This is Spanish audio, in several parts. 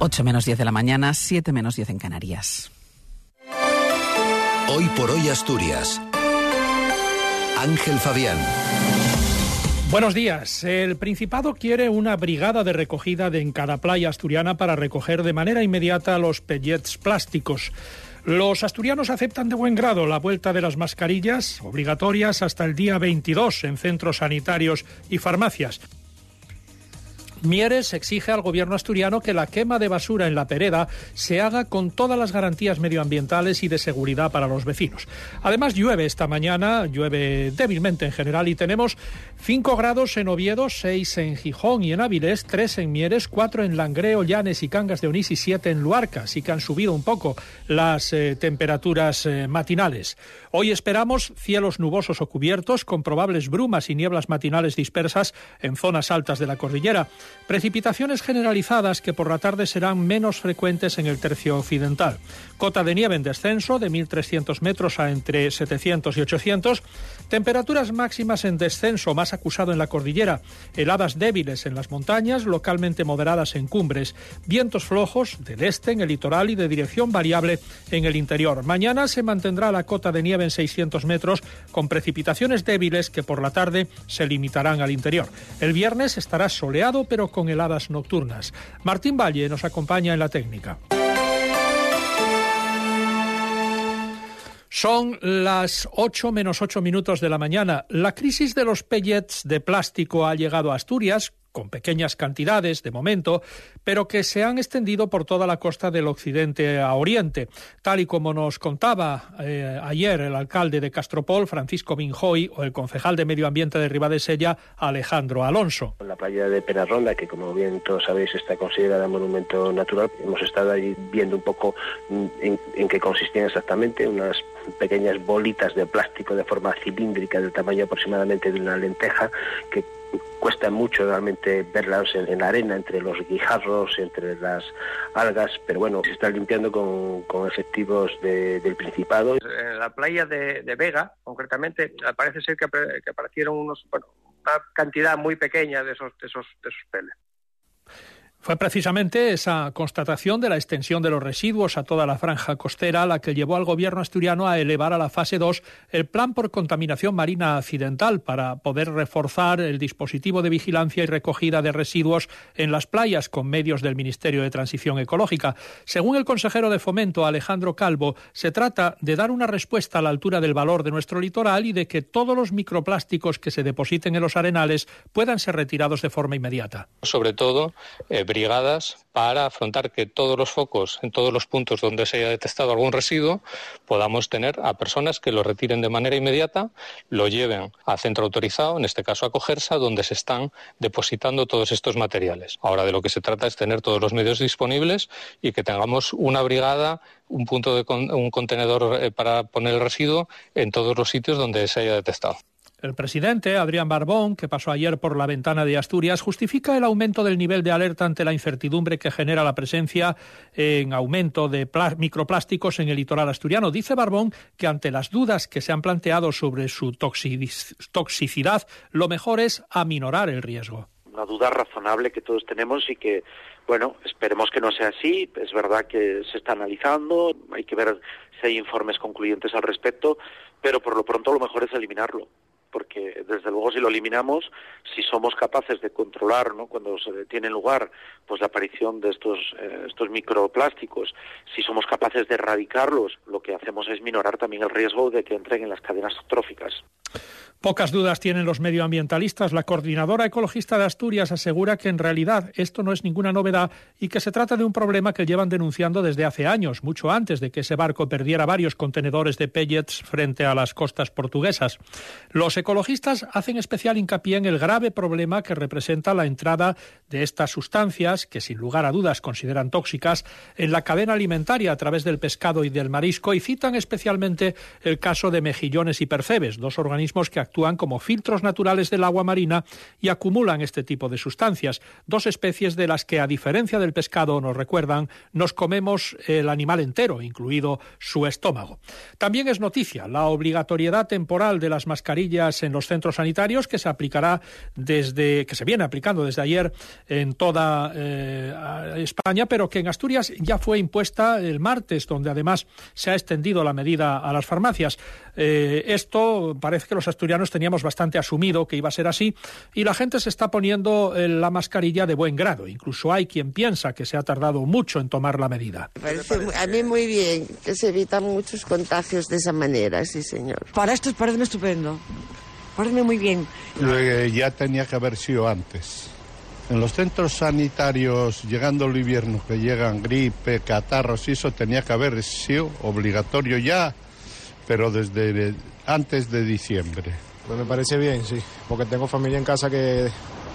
8 menos 10 de la mañana, 7 menos 10 en Canarias. Hoy por hoy Asturias. Ángel Fabián. Buenos días. El Principado quiere una brigada de recogida de en cada playa asturiana para recoger de manera inmediata los pellets plásticos. Los asturianos aceptan de buen grado la vuelta de las mascarillas obligatorias hasta el día 22 en centros sanitarios y farmacias. Mieres exige al gobierno asturiano que la quema de basura en la Pereda se haga con todas las garantías medioambientales y de seguridad para los vecinos. Además, llueve esta mañana, llueve débilmente en general y tenemos 5 grados en Oviedo, 6 en Gijón y en Áviles, 3 en Mieres, 4 en Langreo, Llanes y Cangas de Onís y 7 en Luarca. Así que han subido un poco las eh, temperaturas eh, matinales. Hoy esperamos cielos nubosos o cubiertos con probables brumas y nieblas matinales dispersas en zonas altas de la cordillera. Precipitaciones generalizadas que por la tarde serán menos frecuentes en el tercio occidental. Cota de nieve en descenso de 1.300 metros a entre 700 y 800. Temperaturas máximas en descenso más acusado en la cordillera. Heladas débiles en las montañas, localmente moderadas en cumbres. Vientos flojos del este en el litoral y de dirección variable en el interior. Mañana se mantendrá la cota de nieve en 600 metros con precipitaciones débiles que por la tarde se limitarán al interior. El viernes estará soleado pero con heladas nocturnas. Martín Valle nos acompaña en la técnica. Son las 8 menos 8 minutos de la mañana. La crisis de los pellets de plástico ha llegado a Asturias con pequeñas cantidades de momento, pero que se han extendido por toda la costa del occidente a oriente, tal y como nos contaba eh, ayer el alcalde de Castropol, Francisco Binjoy, o el concejal de Medio Ambiente de Ribadesella, Alejandro Alonso. La playa de Penarronda, que como bien todos sabéis está considerada monumento natural, hemos estado allí viendo un poco en, en qué consistían exactamente, unas pequeñas bolitas de plástico de forma cilíndrica del tamaño aproximadamente de una lenteja que cuesta mucho realmente verlas en, la arena, entre los guijarros, entre las algas, pero bueno, se está limpiando con, efectivos del Principado. En la playa de, Vega, concretamente, parece ser que, aparecieron unos, bueno, una cantidad muy pequeña de esos, de esos, de esos peles. Fue precisamente esa constatación de la extensión de los residuos a toda la franja costera la que llevó al gobierno asturiano a elevar a la fase 2 el plan por contaminación marina accidental para poder reforzar el dispositivo de vigilancia y recogida de residuos en las playas con medios del Ministerio de Transición Ecológica. Según el consejero de Fomento, Alejandro Calvo, se trata de dar una respuesta a la altura del valor de nuestro litoral y de que todos los microplásticos que se depositen en los arenales puedan ser retirados de forma inmediata. Sobre todo, eh, brigadas para afrontar que todos los focos, en todos los puntos donde se haya detectado algún residuo, podamos tener a personas que lo retiren de manera inmediata, lo lleven a centro autorizado, en este caso a Cogersa, donde se están depositando todos estos materiales. Ahora de lo que se trata es tener todos los medios disponibles y que tengamos una brigada, un punto de un contenedor eh, para poner el residuo en todos los sitios donde se haya detectado. El presidente, Adrián Barbón, que pasó ayer por la ventana de Asturias, justifica el aumento del nivel de alerta ante la incertidumbre que genera la presencia en aumento de microplásticos en el litoral asturiano. Dice Barbón que ante las dudas que se han planteado sobre su toxicidad, lo mejor es aminorar el riesgo. Una duda razonable que todos tenemos y que, bueno, esperemos que no sea así. Es verdad que se está analizando, hay que ver si hay informes concluyentes al respecto, pero por lo pronto lo mejor es eliminarlo porque desde luego si lo eliminamos, si somos capaces de controlar, ¿no? cuando tiene lugar pues la aparición de estos eh, estos microplásticos, si somos capaces de erradicarlos, lo que hacemos es minorar también el riesgo de que entren en las cadenas tróficas. Pocas dudas tienen los medioambientalistas. La coordinadora ecologista de Asturias asegura que en realidad esto no es ninguna novedad y que se trata de un problema que llevan denunciando desde hace años, mucho antes de que ese barco perdiera varios contenedores de pellets frente a las costas portuguesas. Los ecologistas hacen especial hincapié en el grave problema que representa la entrada de estas sustancias, que sin lugar a dudas consideran tóxicas, en la cadena alimentaria a través del pescado y del marisco y citan especialmente el caso de mejillones y percebes, dos organismos que actúan como filtros naturales del agua marina y acumulan este tipo de sustancias, dos especies de las que, a diferencia del pescado, nos recuerdan, nos comemos el animal entero, incluido su estómago. También es noticia la obligatoriedad temporal de las mascarillas mascarillas en los centros sanitarios que se aplicará desde que se viene aplicando desde ayer en toda eh, España, pero que en Asturias ya fue impuesta el martes, donde además se ha extendido la medida a las farmacias. Eh, esto parece que los asturianos teníamos bastante asumido que iba a ser así y la gente se está poniendo eh, la mascarilla de buen grado. Incluso hay quien piensa que se ha tardado mucho en tomar la medida. parece a mí muy bien que se evitan muchos contagios de esa manera, sí, señor. Para esto parece estupendo. Parece muy bien. ya tenía que haber sido antes. En los centros sanitarios, llegando el invierno, que llegan gripe, catarros y eso, tenía que haber sido obligatorio ya, pero desde antes de diciembre. Pues me parece bien, sí, porque tengo familia en casa que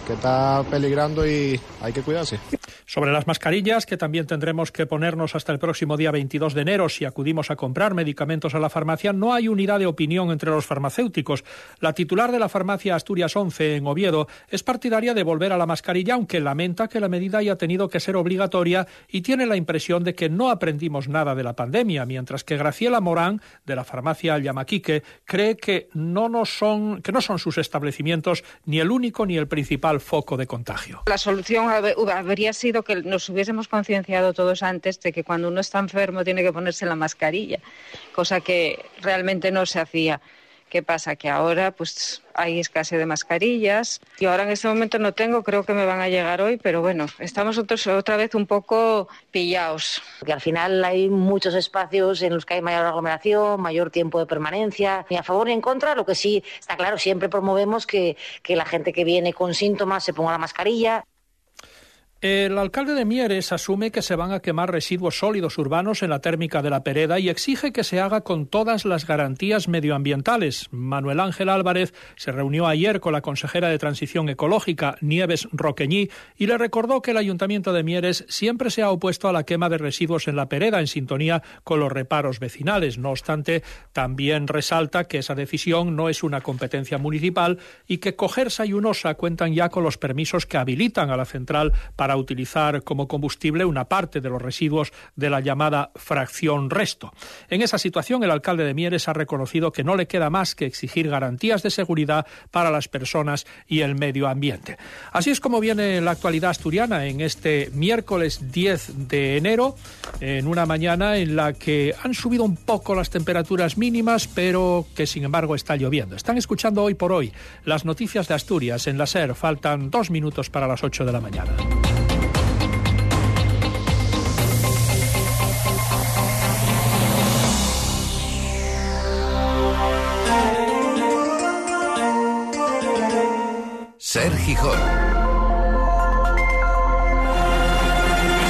que está peligrando y hay que cuidarse. Sobre las mascarillas, que también tendremos que ponernos hasta el próximo día 22 de enero si acudimos a comprar medicamentos a la farmacia, no hay unidad de opinión entre los farmacéuticos. La titular de la farmacia Asturias 11 en Oviedo es partidaria de volver a la mascarilla, aunque lamenta que la medida haya tenido que ser obligatoria y tiene la impresión de que no aprendimos nada de la pandemia, mientras que Graciela Morán, de la farmacia Llamaquique, cree que no, no son, que no son sus establecimientos ni el único ni el principal foco de contagio. La solución habría sido que nos hubiésemos concienciado todos antes de que cuando uno está enfermo tiene que ponerse la mascarilla, cosa que realmente no se hacía. ¿Qué pasa? Que ahora pues hay escasez de mascarillas. y ahora en este momento no tengo, creo que me van a llegar hoy, pero bueno, estamos otros, otra vez un poco pillados. Porque al final hay muchos espacios en los que hay mayor aglomeración, mayor tiempo de permanencia, ni a favor ni en contra. Lo que sí está claro, siempre promovemos que, que la gente que viene con síntomas se ponga la mascarilla. El alcalde de Mieres asume que se van a quemar residuos sólidos urbanos en la térmica de la Pereda y exige que se haga con todas las garantías medioambientales. Manuel Ángel Álvarez se reunió ayer con la consejera de Transición Ecológica, Nieves Roqueñí, y le recordó que el ayuntamiento de Mieres siempre se ha opuesto a la quema de residuos en la Pereda en sintonía con los reparos vecinales. No obstante, también resalta que esa decisión no es una competencia municipal y que Cogersa y Unosa cuentan ya con los permisos que habilitan a la central para utilizar como combustible una parte de los residuos de la llamada fracción resto. En esa situación, el alcalde de Mieres ha reconocido que no le queda más que exigir garantías de seguridad para las personas y el medio ambiente. Así es como viene la actualidad asturiana en este miércoles 10 de enero, en una mañana en la que han subido un poco las temperaturas mínimas, pero que sin embargo está lloviendo. Están escuchando hoy por hoy las noticias de Asturias en la SER. Faltan dos minutos para las 8 de la mañana. Ser Gijón.